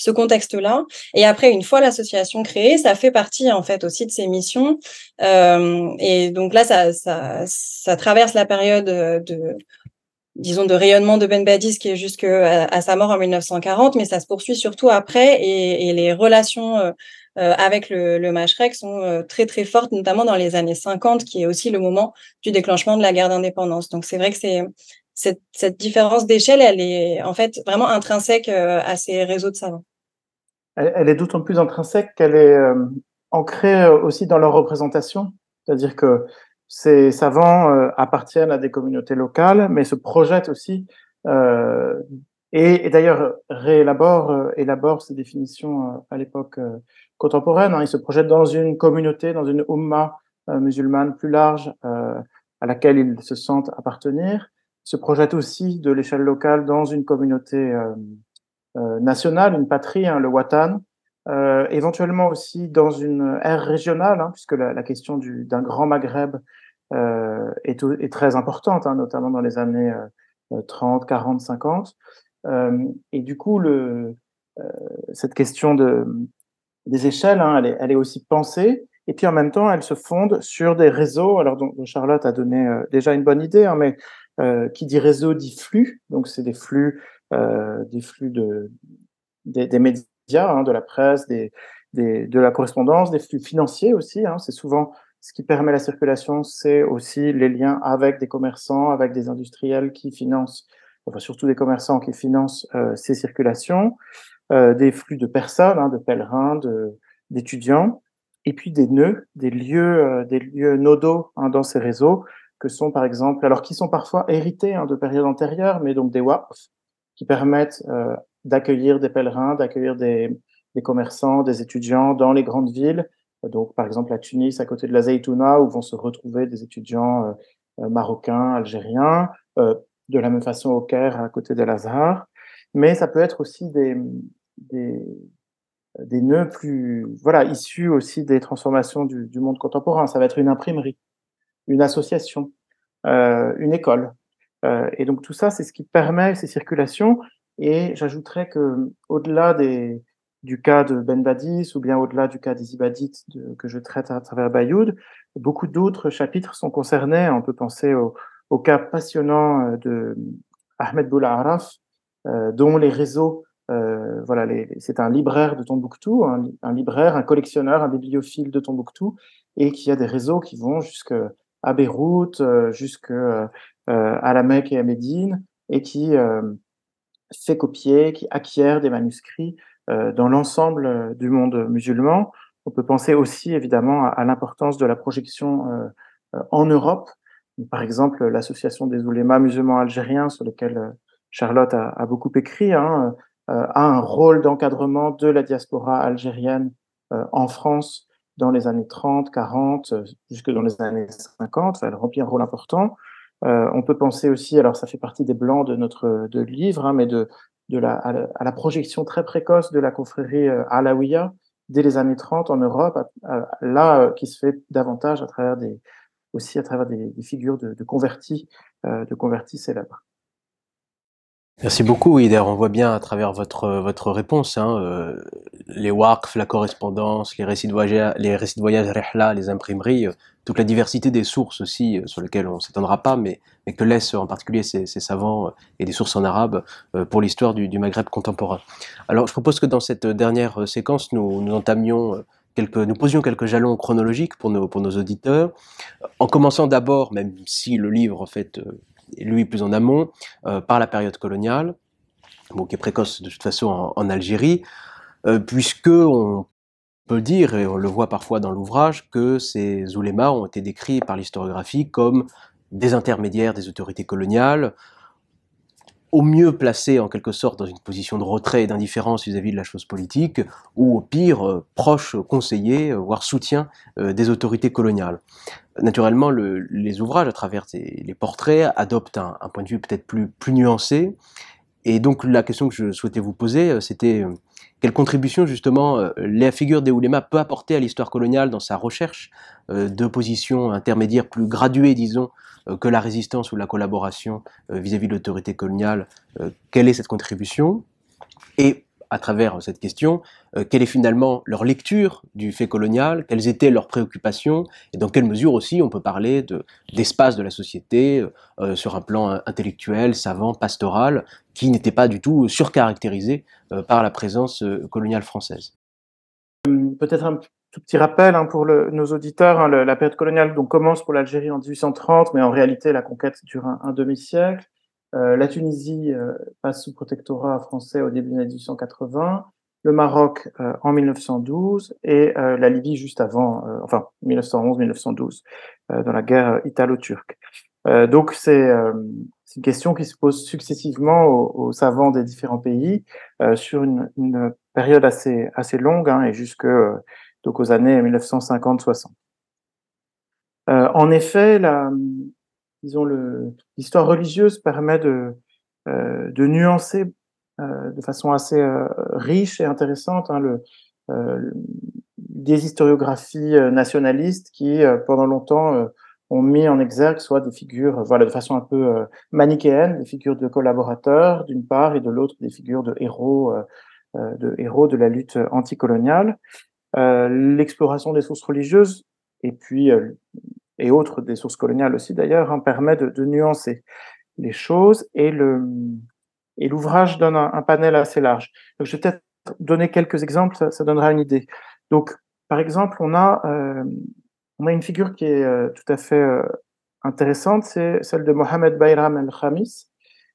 ce contexte-là. Et après, une fois l'association créée, ça fait partie en fait aussi de ses missions. Euh, et donc là, ça, ça, ça traverse la période de disons de rayonnement de Ben Badis qui est jusqu'à à sa mort en 1940, mais ça se poursuit surtout après et, les relations euh, euh, avec le, le Mashrek sont euh, très très fortes, notamment dans les années 50, qui est aussi le moment du déclenchement de la guerre d'indépendance. Donc c'est vrai que c'est cette, cette, différence d'échelle, elle est en fait vraiment intrinsèque euh, à ces réseaux de savants. Elle, est d'autant plus intrinsèque qu'elle est ancrée aussi dans leur représentation, c'est-à-dire que ces savants appartiennent à des communautés locales, mais se projettent aussi et, et d'ailleurs réélabore élabore ces définitions à l'époque contemporaine. Hein. Il se projette dans une communauté, dans une umma euh, musulmane plus large euh, à laquelle il se sent appartenir. Il se projette aussi de l'échelle locale dans une communauté euh, nationale, une patrie, hein, le Watan. éventuellement aussi dans une ère régionale, hein, puisque la, la question d'un grand Maghreb est, est, très importante, hein, notamment dans les années 30, 40, 50. et du coup, le, cette question de, des échelles, hein, elle, est, elle, est, aussi pensée, et puis en même temps, elle se fonde sur des réseaux. Alors, dont, Charlotte a donné euh, déjà une bonne idée, hein, mais euh, qui dit réseau dit flux, donc c'est des flux, euh, des flux de des, médias, hein, de la presse, des, des, de la correspondance, des flux financiers aussi. Hein, c'est souvent ce qui permet la circulation, c'est aussi les liens avec des commerçants, avec des industriels qui financent, enfin surtout des commerçants qui financent euh, ces circulations. Euh, des flux de personnes, hein, de pèlerins, d'étudiants, et puis des nœuds, des lieux, euh, des lieux nodaux dans ces réseaux, que sont par exemple, alors qui sont parfois hérités de périodes antérieures, mais donc des WAPs, qui permettent euh, d'accueillir des pèlerins, d'accueillir des, commerçants, des étudiants dans les grandes villes. Donc, par exemple, à Tunis, à côté de la Zaytouna, où vont se retrouver des étudiants marocains, algériens. de la même façon au Caire, à côté de l'Azhar. Mais ça peut être aussi des, nœuds plus, voilà, issus aussi des transformations du, monde contemporain. Ça va être une imprimerie, une association, euh, une école. Euh, et donc tout ça, c'est ce qui permet ces circulations. Et j'ajouterais que au-delà du cas de Ben Badis ou bien au-delà du cas des Ibadites que je traite à travers Bayoud, beaucoup d'autres chapitres sont concernés. On peut penser au, cas passionnant euh, de Ahmed Boula Araf, euh, dont les réseaux euh, voilà, c'est un libraire de Tombouctou, un, un, libraire, un collectionneur, un bibliophile de Tombouctou, et qui a des réseaux qui vont jusqu'à Beyrouth, jusqu'à à la Mecque et à Médine, et qui fait copier, qui acquiert des manuscrits dans l'ensemble du monde musulman. On peut penser aussi évidemment à, l'importance de la projection en Europe. Par exemple, l'association des oulémas musulmans algériens sur lequel Charlotte a, a beaucoup écrit, hein, a un rôle d'encadrement de la diaspora algérienne en France dans les années 30, 40, jusque dans les années 50. elle remplit un rôle important. On peut penser aussi, alors ça fait partie des blancs de notre de livre, hein, mais de, de la, à, la, projection très précoce de la confrérie alaouia dès les années 30 en Europe, là qui se fait davantage à travers des, aussi à travers des, figures de convertis, de convertis célèbres. Merci beaucoup. Oui, d'ailleurs, on voit bien à travers votre votre réponse, hein, euh, les waqf, la correspondance, les récits de voyage, les récits de voyage rihla, les imprimeries, euh, toute la diversité des sources aussi euh, sur lesquelles on s'étendra pas, mais, mais que laissent en particulier ces, ces savants et des sources en arabe pour l'histoire du, du, Maghreb contemporain. Alors, je propose que dans cette dernière séquence, nous, nous entamions quelques, nous posions quelques jalons chronologiques pour nos pour nos auditeurs, en commençant d'abord, même si le livre en fait lui plus en amont, euh, par la période coloniale, bon, qui est précoce de toute façon en, Algérie, euh, puisque on peut dire, et on le voit parfois dans l'ouvrage, que ces oulémas ont été décrits par l'historiographie comme des intermédiaires des autorités coloniales, au mieux placés en quelque sorte dans une position de retrait et d'indifférence vis-à-vis de la chose politique, ou au pire euh, proches conseillers, voire soutiens des autorités coloniales naturellement, les ouvrages, à travers les portraits, adoptent un, point de vue peut-être plus, nuancé. Et donc, la question que je souhaitais vous poser, euh, c'était euh, quelle contribution, justement, euh, la figure des Oulema peut apporter à l'histoire coloniale dans sa recherche de positions intermédiaires plus graduées, disons, que la résistance ou la collaboration vis-à-vis de l'autorité coloniale. Quelle est cette contribution? Et à travers cette question, euh, quelle est finalement leur lecture du fait colonial, quelles étaient leurs préoccupations, et dans quelle mesure aussi on peut parler d'espace de, la société euh, sur un plan intellectuel, savant, pastoral, qui n'était pas du tout surcaractérisé euh, par la présence coloniale française. Peut-être un tout petit rappel hein, pour nos auditeurs, hein, la période coloniale donc, commence pour l'Algérie en 1830, mais en réalité la conquête dure un demi-siècle. Euh, la Tunisie euh, passe sous protectorat français au début années 1880, le Maroc euh, en 1912 et la Libye juste avant, enfin 1911-1912, dans la guerre italo-turque. donc c'est une question qui se pose successivement aux, savants des différents pays sur une, une, période assez assez longue hein, et jusque donc aux années 1950-60. en effet, la, disons, l'histoire religieuse permet de, euh, de nuancer euh, de façon assez euh, riche et intéressante hein, euh, des historiographies euh, nationalistes qui, pendant longtemps, ont mis en exergue soit des figures, voilà, de façon un peu manichéenne, des figures de collaborateurs d'une part, et de l'autre des figures de héros, de héros de la lutte anticoloniale. L'exploration des sources religieuses et puis et autres des sources coloniales aussi d'ailleurs, hein, permet de, de, nuancer les choses et le et l'ouvrage donne un, panel assez large. Donc, je vais peut-être donner quelques exemples, ça, donnera une idée. Donc, par exemple, on a euh, on a une figure qui est euh, tout à fait euh, intéressante, c'est celle de Mohamed Bayram el-Khamis,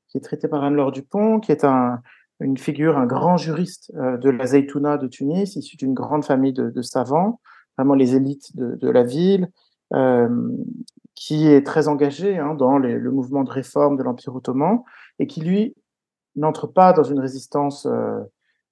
qui est traité par Anne-Laure Dupont, qui est un, une figure, un grand juriste de la Zaytouna de Tunis, issu d'une grande famille de, savants, vraiment les élites de, la ville, qui est très engagé hein, dans le mouvement de réforme de l'Empire ottoman et qui, lui, n'entre pas dans une résistance euh,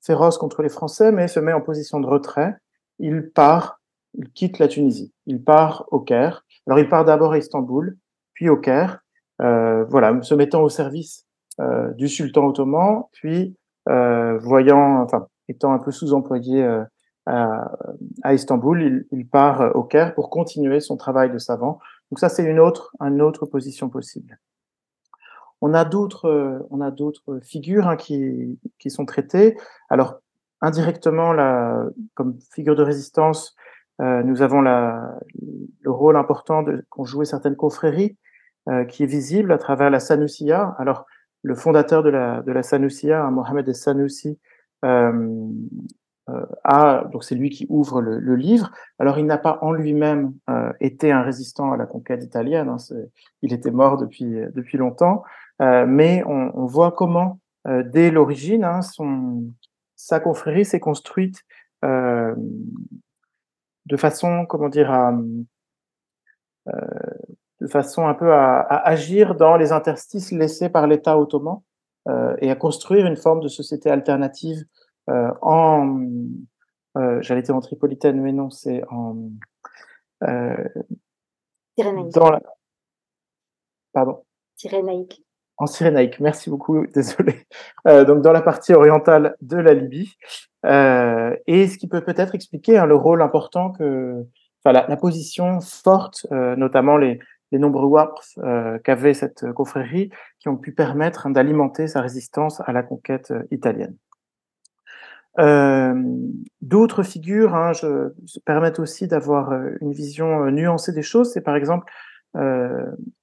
féroce contre les Français, mais se met en position de retrait. Il part, il quitte la Tunisie, il part au Caire. Alors il part d'abord à Istanbul, puis au Caire, euh, voilà, se mettant au service euh, du sultan ottoman, puis voyant, enfin, étant un peu sous-employé à, Istanbul, il, il, part au Caire pour continuer son travail de savant. Donc ça, c'est une autre, une autre position possible. On a d'autres, on a d'autres figures hein, qui, qui sont traitées. Alors indirectement, comme figure de résistance, euh, nous avons le rôle important qu'ont joué certaines confréries, euh, qui est visible à travers la Sanusiya. Alors le fondateur de la, de la Sanusiya, Mohamed El-Sanoussi, euh, euh, donc c'est lui qui ouvre le, livre. Alors il n'a pas en lui-même euh, été un résistant à la conquête italienne, hein, il était mort depuis depuis longtemps, euh, mais on, on, voit comment euh, dès l'origine hein, son sa confrérie s'est construite euh, de façon comment dire à, de façon un peu à, à, agir dans les interstices laissés par l'État ottoman et à construire une forme de société alternative en, j'allais dire en tripolitaine, mais non, c'est en dans la... Pardon. Cyrénaïque. En cyrénaïque, merci beaucoup, [LAUGHS] désolé. Euh, donc dans la partie orientale de la Libye, euh, et ce qui peut peut-être expliquer hein, le rôle important que, enfin la, position forte, euh, notamment les, les nombreux WAPF euh, qu'avait cette confrérie, qui ont pu permettre hein, d'alimenter sa résistance à la conquête euh, italienne. Euh, D'autres figures hein, je, permettent aussi d'avoir une vision nuancée des choses. C'est par exemple,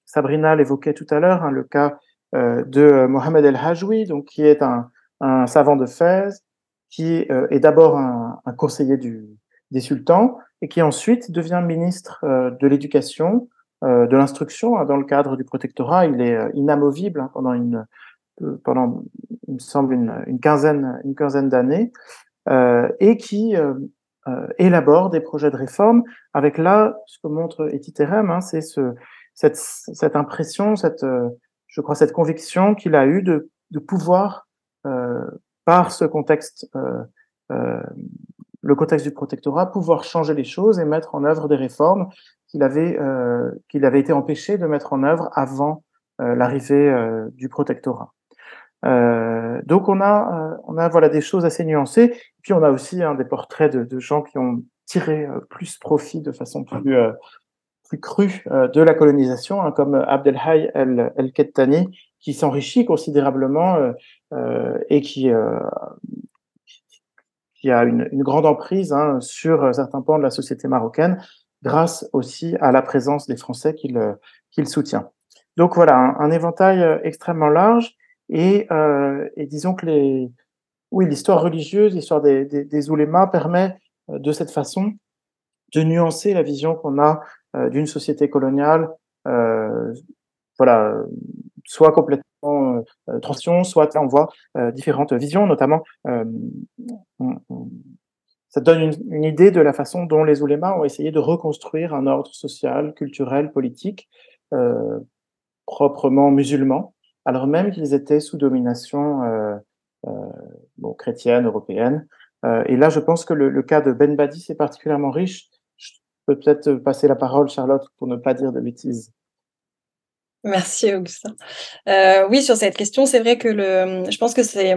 Sabrina l'évoquait tout à l'heure, hein, le cas de Mohamed El Hajwi, donc qui est un, savant de Fès, qui euh, est d'abord un, conseiller du, des sultans et qui ensuite devient ministre euh, de l'éducation, de l'instruction hein, dans le cadre du protectorat. Il est inamovible hein, pendant une pendant il me semble une, quinzaine une quinzaine d'années et qui élabore des projets de réforme avec là ce que montre Etiterem, hein, c'est ce, cette, cette impression, cette je crois, cette conviction qu'il a eue de, de pouvoir, euh, par ce contexte, euh, euh, le contexte du protectorat, pouvoir changer les choses et mettre en œuvre des réformes qu'il avait, euh, qu'il avait été empêché de mettre en œuvre avant euh, l'arrivée euh, du protectorat. donc on a, on a voilà des choses assez nuancées. Puis on a aussi hein, des portraits de, de, gens qui ont tiré plus profit de façon plus plus cru euh, de la colonisation, hein, comme Abdelhai El-Kettani, qui s'enrichit considérablement euh, euh, et qui, qui a une, grande emprise hein, sur certains pans de la société marocaine, grâce aussi à la présence des Français qu'il qu'il soutient. Donc voilà, un, éventail extrêmement large et, et, disons que les, oui, l'histoire religieuse, l'histoire des, des, des oulémas permet de cette façon de nuancer la vision qu'on a euh, d'une société coloniale, euh, voilà, soit complètement euh, transition, soit on voit différentes visions, notamment ça donne une, idée de la façon dont les oulémas ont essayé de reconstruire un ordre social, culturel, politique euh, proprement musulman, alors même qu'ils étaient sous domination euh, euh, bon, chrétienne, européenne. et là, je pense que le, le cas de Ben Badi est particulièrement riche peut-être passer la parole, Charlotte, pour ne pas dire de bêtises. Merci, Augustin. Euh, oui, sur cette question, c'est vrai que le, je pense que c'est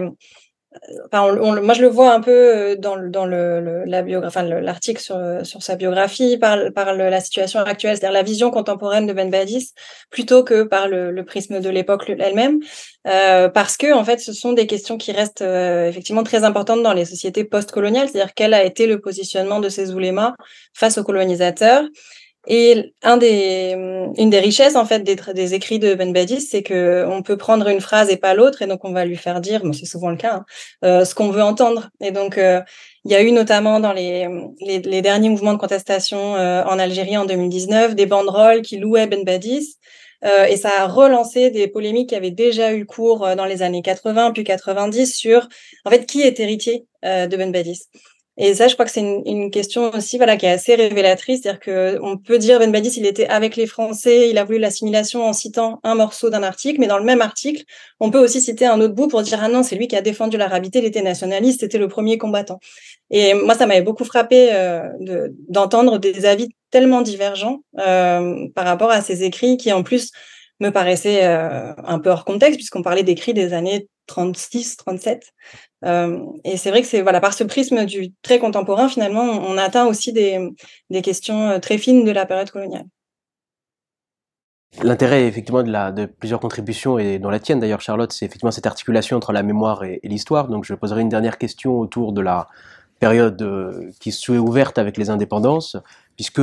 Enfin, on, moi, je le vois un peu euh, dans, dans le, la biographie, enfin, l'article sur, sur sa biographie, par, par la situation actuelle, c'est-à-dire la vision contemporaine de Ben Badis, plutôt que par le, le prisme de l'époque elle-même, euh, parce que en fait, ce sont des questions qui restent euh, effectivement très importantes dans les sociétés post-coloniales, c'est-à-dire quel a été le positionnement de ces oulémas face aux colonisateurs, et des, une des richesses en fait des, écrits de Ben Badis, c'est que on peut prendre une phrase et pas l'autre, et donc on va lui faire dire, bon, c'est souvent le cas, hein, euh, ce qu'on veut entendre. Et donc euh, il y a eu notamment dans les, les, les derniers mouvements de contestation euh, en Algérie en 2019 des banderoles qui louaient Ben Badis. Euh, et ça a relancé des polémiques qui avaient déjà eu cours dans les années 80 puis 90 sur en fait qui est héritier de Ben Badis. Et ça, je crois que c'est une, une, question aussi, voilà, qui est assez révélatrice, c'est-à-dire que on peut dire Ben Badis, il était avec les Français, il a voulu l'assimilation en citant un morceau d'un article, mais dans le même article, on peut aussi citer un autre bout pour dire ah non, c'est lui qui a défendu l'arabité, il était nationaliste, c'était le premier combattant. Et moi, ça m'avait beaucoup frappé euh, d'entendre des avis tellement divergents euh, par rapport à ces écrits qui, en plus, me paraissaient euh, un peu hors contexte, puisqu'on parlait d'écrits des années 36, 37. Euh, et c'est vrai que c'est voilà par ce prisme du très contemporain, finalement, on, atteint aussi des, des, questions euh, très fines de la période coloniale. L'intérêt effectivement de, plusieurs contributions et dans la tienne d'ailleurs Charlotte, c'est effectivement cette articulation entre la mémoire et, l'histoire. Donc je poserai une dernière question autour de la période euh, qui se ouverte avec les indépendances, puisque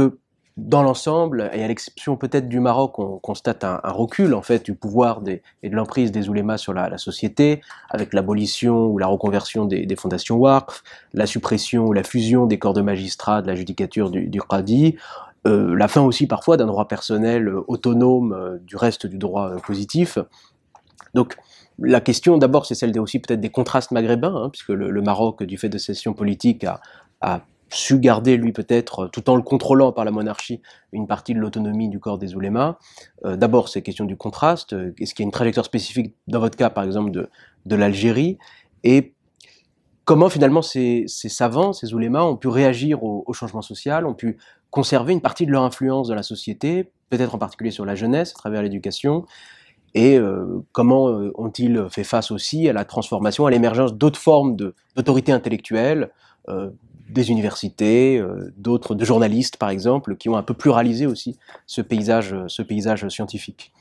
dans l'ensemble, et à l'exception peut-être du Maroc, on constate un, recul en fait du pouvoir et de l'emprise des oulémas sur la, société, avec l'abolition ou la reconversion des, fondations Waqf, la suppression ou la fusion des corps de magistrats, de la judicature du, du Qadi, euh, la fin aussi parfois d'un droit personnel euh, autonome euh, du reste du droit positif. Donc la question d'abord c'est celle des, aussi peut-être des contrastes maghrébins, hein, puisque le, Maroc, du fait de session politique, a, a su garder lui peut-être, tout en le contrôlant par la monarchie, une partie de l'autonomie du corps des oulémas. Euh, D'abord, c'est question du contraste. Est-ce qu'il y a une trajectoire spécifique dans votre cas, par exemple, de, de l'Algérie? Et comment finalement ces, savants, ces oulémas ont pu réagir au, changement social, ont pu conserver une partie de leur influence dans la société, peut-être en particulier sur la jeunesse à travers l'éducation, et euh, comment euh, ont-ils fait face aussi à la transformation, à l'émergence d'autres formes d'autorité intellectuelle, euh, des universités, d'autres, de journalistes par exemple, qui ont un peu pluralisé aussi ce paysage, ce paysage scientifique.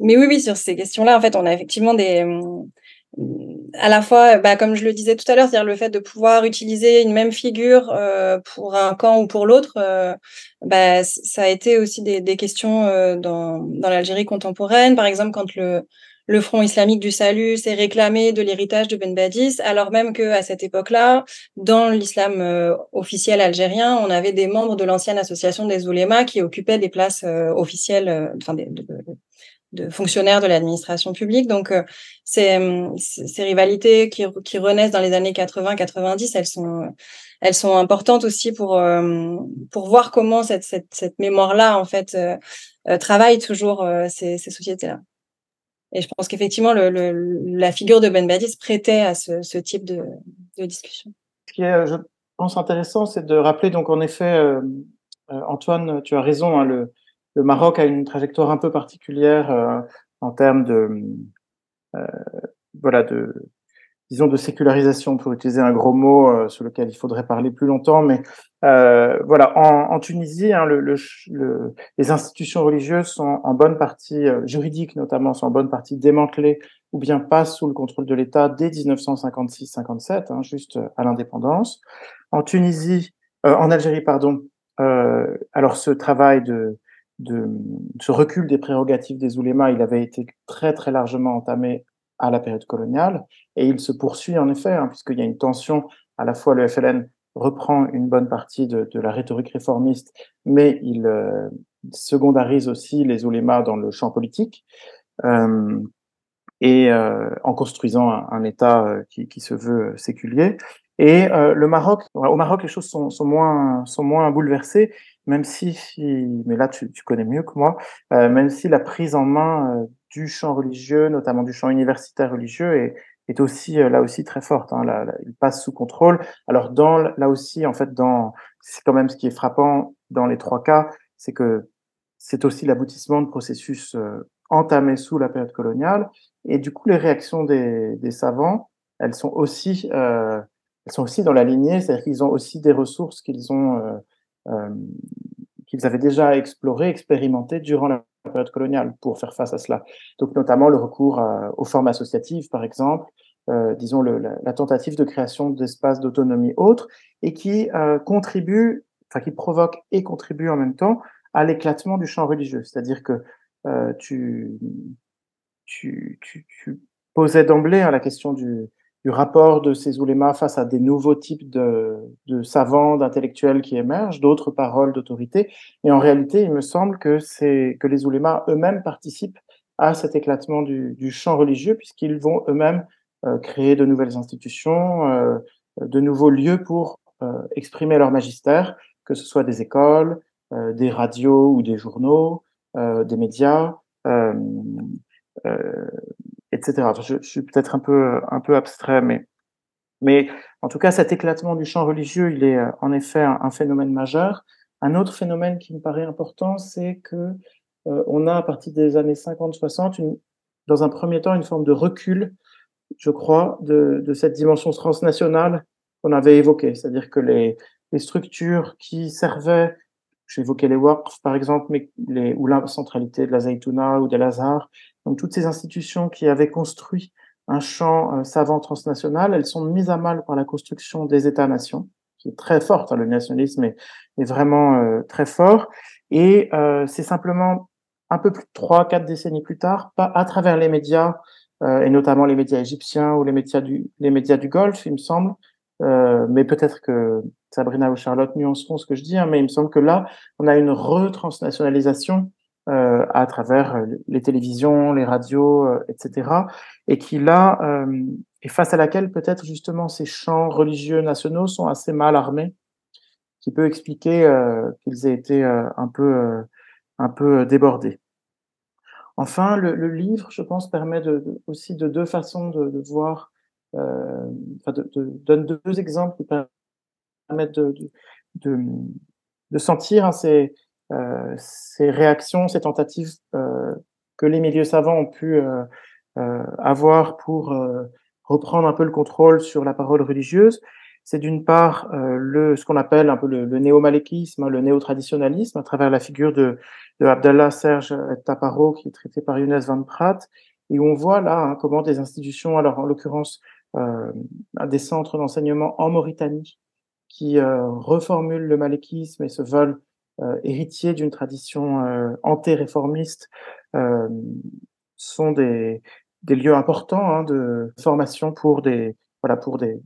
Mais oui, oui, sur ces questions-là, en fait, on a effectivement des, à la fois, bah, comme je le disais tout à l'heure, c'est-à-dire le fait de pouvoir utiliser une même figure euh, pour un camp ou pour l'autre, euh, bah, ça a été aussi des, questions euh, dans l'Algérie contemporaine. Par exemple, quand le, le Front islamique du salut s'est réclamé de l'héritage de Ben Badis, alors même que à cette époque-là, dans l'islam euh, officiel algérien, on avait des membres de l'ancienne association des oulémas qui occupaient des places officielles, enfin des, de fonctionnaires de l'administration publique. Donc, euh, ces, rivalités qui, qui, renaissent dans les années 80-90, elles sont, elles sont importantes aussi pour, euh, pour voir comment cette, cette, cette mémoire-là, en fait, euh, travaille toujours ces, ces sociétés-là. Et je pense qu'effectivement, la figure de Ben Badis prêtait à ce, type de, discussion. Ce qui est, je pense, intéressant, c'est de rappeler, donc, en effet, Antoine, tu as raison, hein, le, Maroc a une trajectoire un peu particulière euh, en termes de, euh, voilà, de, disons, de sécularisation, pour utiliser un gros mot euh, sur lequel il faudrait parler plus longtemps. Mais euh, voilà, en, en Tunisie, hein, le, le, les institutions religieuses sont en bonne partie, euh, juridiques notamment, sont en bonne partie démantelées ou bien passent sous le contrôle de l'État dès 1956-57, hein, juste à l'indépendance. En Tunisie, en Algérie, pardon, alors ce travail de de ce recul des prérogatives des oulémas, il avait été très très largement entamé à la période coloniale et il se poursuit en effet, hein, puisqu'il y a une tension, à la fois le FLN reprend une bonne partie de, la rhétorique réformiste, mais il euh, secondarise aussi les oulémas dans le champ politique. Euh, et euh, en construisant un, État qui, se veut séculier. Et le Maroc, au Maroc, les choses sont, moins, sont moins bouleversées, même si, mais là tu, tu connais mieux que moi, euh, même si la prise en main euh, du champ religieux, notamment du champ universitaire religieux, est, est aussi euh, là aussi très forte. Hein, là, il passe sous contrôle. Alors dans là aussi, en fait, dans c'est quand même ce qui est frappant dans les trois cas, c'est que c'est aussi l'aboutissement de processus euh, entamés sous la période coloniale. Et du coup, les réactions des, des savants, elles sont aussi euh, elles sont aussi dans la lignée, c'est-à-dire qu'ils ont aussi des ressources qu'ils ont euh, qu'ils avaient déjà explorées, expérimentées durant la période coloniale pour faire face à cela. Donc notamment le recours aux formes associatives, par exemple, euh, disons la, tentative de création d'espaces d'autonomie autres, et qui euh, contribue, enfin qui provoque et contribue en même temps à l'éclatement du champ religieux. C'est-à-dire que euh, tu, tu, tu, tu, posais d'emblée hein, la question du, du rapport de ces oulémas face à des nouveaux types de, de savants, d'intellectuels qui émergent, d'autres paroles d'autorité. Et en réalité, il me semble que c'est que les oulémas eux-mêmes participent à cet éclatement du, du champ religieux, puisqu'ils vont eux-mêmes euh, créer de nouvelles institutions, euh, de nouveaux lieux pour euh, exprimer leur magistère, que ce soit des écoles, euh, des radios ou des journaux, euh, des médias etc. Je, je suis peut-être un peu, un peu abstrait, mais, mais en tout cas, cet éclatement du champ religieux, il est euh, en effet un, phénomène majeur. Un autre phénomène qui me paraît important, c'est que euh, on a à partir des années 50-60, dans un premier temps, une forme de recul, je crois, de, de cette dimension transnationale qu'on avait évoquée. C'est-à-dire que les, les structures qui servaient évoqué les WAPF, par exemple, mais les, ou la centralité de la Zaytouna ou de l'Azhar, donc toutes ces institutions qui avaient construit un champ euh, savant transnational, elles sont mises à mal par la construction des États-nations, qui est très forte. Hein, le nationalisme est, vraiment euh, très fort. Et euh, c'est simplement un peu plus de trois, quatre décennies plus tard, pas à travers les médias, et notamment les médias égyptiens ou les médias du, les médias du Golfe, il me semble, euh, mais peut-être que Sabrina ou Charlotte nuanceront ce que je dis, hein, mais il me semble que là, on a une retransnationalisation euh, à travers euh, les télévisions, les radios, euh, etc. Et qui là est face à laquelle peut-être justement ces champs religieux nationaux sont assez mal armés, qui peut expliquer qu'ils aient été un peu un peu débordés. Enfin, le, livre, je pense, permet aussi de deux façons de, voir, de, donne deux exemples qui permettent de, de, sentir hein, ces, euh, ces, réactions, ces tentatives euh, que les milieux savants ont pu euh, euh, avoir pour reprendre un peu le contrôle sur la parole religieuse. C'est d'une part euh, le, ce qu'on appelle un peu le, le néo-malékisme, hein, le néo-traditionnalisme, à travers la figure de, de Abdallah Serge Taparo, qui est traité par Younes Van Pratt, et on voit là hein, comment des institutions, alors en l'occurrence euh, des centres d'enseignement en Mauritanie, qui euh, reformulent le malékisme et se veulent euh, héritiers d'une tradition euh, anté-réformiste, sont des, lieux importants hein, de formation pour des, voilà, pour des,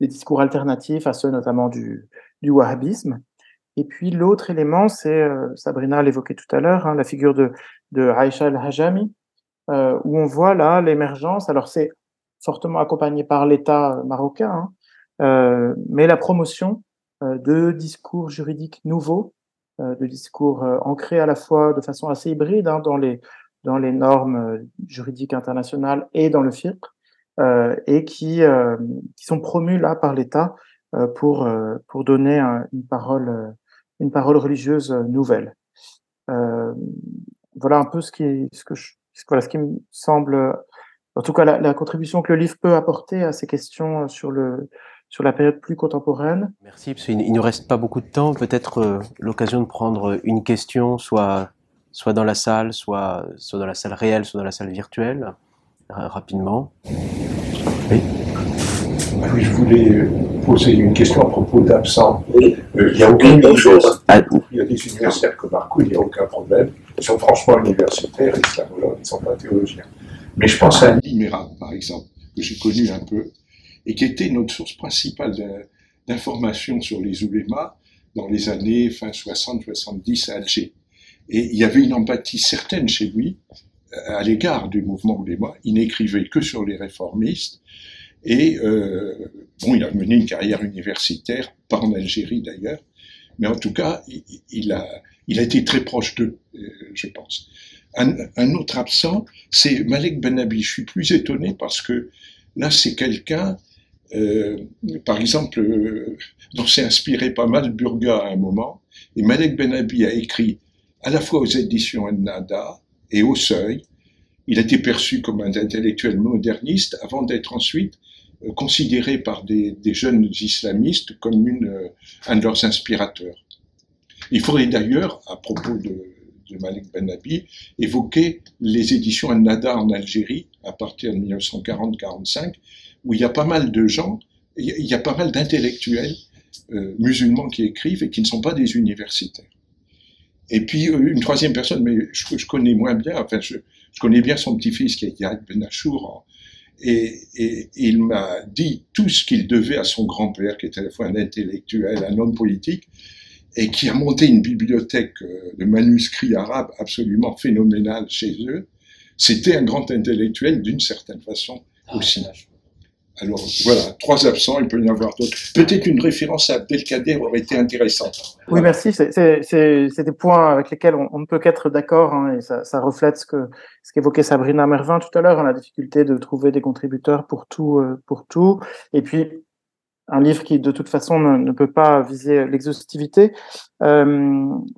discours alternatifs à ceux notamment du, du wahhabisme. Et puis l'autre élément, c'est, Sabrina l'évoquait tout à l'heure, hein, la figure de, de Aïcha al-Hajami, où on voit là l'émergence, alors c'est fortement accompagné par l'État marocain, hein, mais la promotion euh, de discours juridiques nouveaux, euh, de discours euh, ancrés à la fois de façon assez hybride hein, dans, les, dans les normes juridiques internationales et dans le euh, et qui, euh, qui sont promus là par l'État euh, pour, pour donner une, parole, une parole religieuse nouvelle. voilà un peu ce qui, ce que je, voilà, ce qui me semble, en tout cas la, contribution que le livre peut apporter à ces questions sur le sur la période plus contemporaine. Merci, parce qu'il ne reste pas beaucoup de temps. Peut-être euh, l'occasion de prendre une question, soit soit dans la salle, soit soit dans la salle réelle, soit dans la salle virtuelle, rapidement. Oui. oui. Je voulais poser une question à propos d'absents. Euh, il n'y a aucune chose. Il y a des universitaires comme Marco, il n'y a aucun problème. Ils sont franchement universitaires, islamologues, ils ne sont pas théologiens. Mais je pense à un Mira, par exemple, que j'ai connu un peu, et qui était notre source principale d'informations sur les oulémas dans les années fin 60-70 à Alger. Et il y avait une empathie certaine chez lui à l'égard du mouvement ouléma. Il n'écrivait que sur les réformistes. Et euh, bon, il a mené une carrière universitaire, pas en Algérie d'ailleurs, mais en tout cas, il, a, il a été très proche d'eux, euh, je pense. Un, autre absent, c'est Malek Benabi. Je suis plus étonné parce que là, c'est quelqu'un, euh, par exemple, euh, dont s'est inspiré pas mal Burga à un moment. Et Malek Benabi a écrit à la fois aux éditions Nada et au seuil. Il a été perçu comme un intellectuel moderniste avant d'être ensuite euh, considéré par des, jeunes islamistes comme euh, un de leurs inspirateurs. Il faudrait d'ailleurs, à propos de, de Malik Ben Nabi, évoquer les éditions Al-Nada en Algérie à partir de 1940-45, où il y a pas mal de gens, il y a pas mal d'intellectuels euh, musulmans qui écrivent et qui ne sont pas des universitaires. Et puis euh, une troisième personne, mais je, je connais moins bien, enfin je, je connais bien son petit-fils qui est Yad Ben Achour, et, et, il m'a dit tout ce qu'il devait à son grand-père, qui était à la fois un intellectuel, un homme politique, et qui a monté une bibliothèque euh, de manuscrits arabes absolument phénoménale chez eux. C'était un grand intellectuel d'une certaine façon ah, aussi. Alors voilà, trois absents, il peut y en avoir d'autres. Peut-être une référence à Abdelkader aurait été intéressante. Oui, merci. C'est des points avec lesquels on, ne peut qu'être d'accord hein, et ça, ça, reflète ce que ce qu'évoquait Sabrina Mervin tout à l'heure, hein, la difficulté de trouver des contributeurs pour tout, euh, pour tout. Et puis un livre qui de toute façon ne, peut pas viser l'exhaustivité. Euh,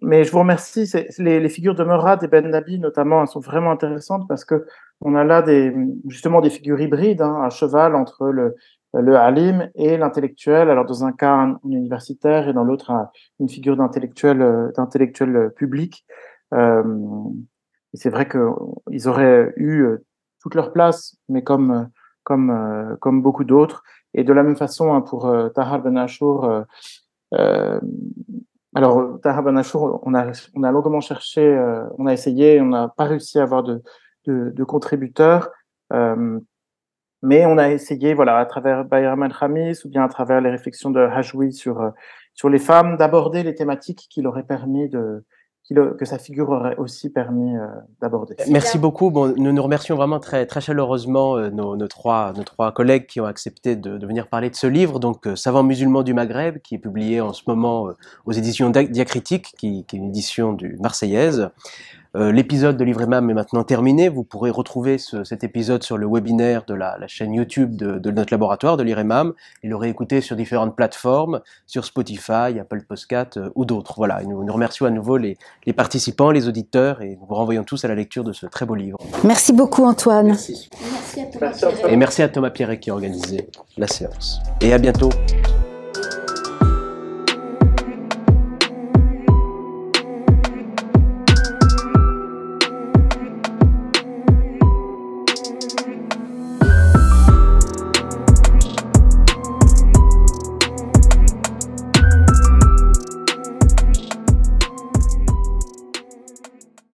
mais je vous remercie. Les, figures de Murad et Ben Nabi notamment sont vraiment intéressantes parce que on a là des, justement des figures hybrides, hein, à cheval entre le, le alim et l'intellectuel. Alors dans un cas un, universitaire et dans l'autre une figure d'intellectuel d'intellectuel public. Euh, c'est vrai qu'ils auraient eu euh, toute leur place, mais comme comme euh, comme beaucoup d'autres. Et de la même façon hein, pour euh, Tahar Ben Achour, euh, euh, alors Tahar Ben on a, on a longuement cherché, euh, on a essayé, on n'a pas réussi à avoir de, de, de contributeurs. mais on a essayé, voilà, à travers Bayram al-Khamis ou bien à travers les réflexions de Hajwi sur, sur les femmes, d'aborder les thématiques qui leur auraient permis de, que sa figure aurait aussi permis euh, d'aborder. Merci beaucoup. Bon, nous nous remercions vraiment très, très chaleureusement euh, nos, nos, trois, nos trois collègues qui ont accepté de, de venir parler de ce livre, donc euh, Savant musulman du Maghreb, qui est publié en ce moment aux éditions Diacritique, qui, qui, est une édition du Marseillaise. Euh, L'épisode de Livremam est maintenant terminé. Vous pourrez retrouver ce, cet épisode sur le webinaire de la, la chaîne YouTube de, de, notre laboratoire de l'IREMAM et le réécouter sur différentes plateformes, sur Spotify, Apple Podcast euh, ou d'autres. Voilà, et nous, nous remercions à nouveau les, les, participants, les auditeurs et nous vous renvoyons tous à la lecture de ce très beau livre. Merci beaucoup Antoine. Merci. Merci à Thomas Pierret. Et merci à Thomas Pierret qui a organisé la séance. Et à bientôt.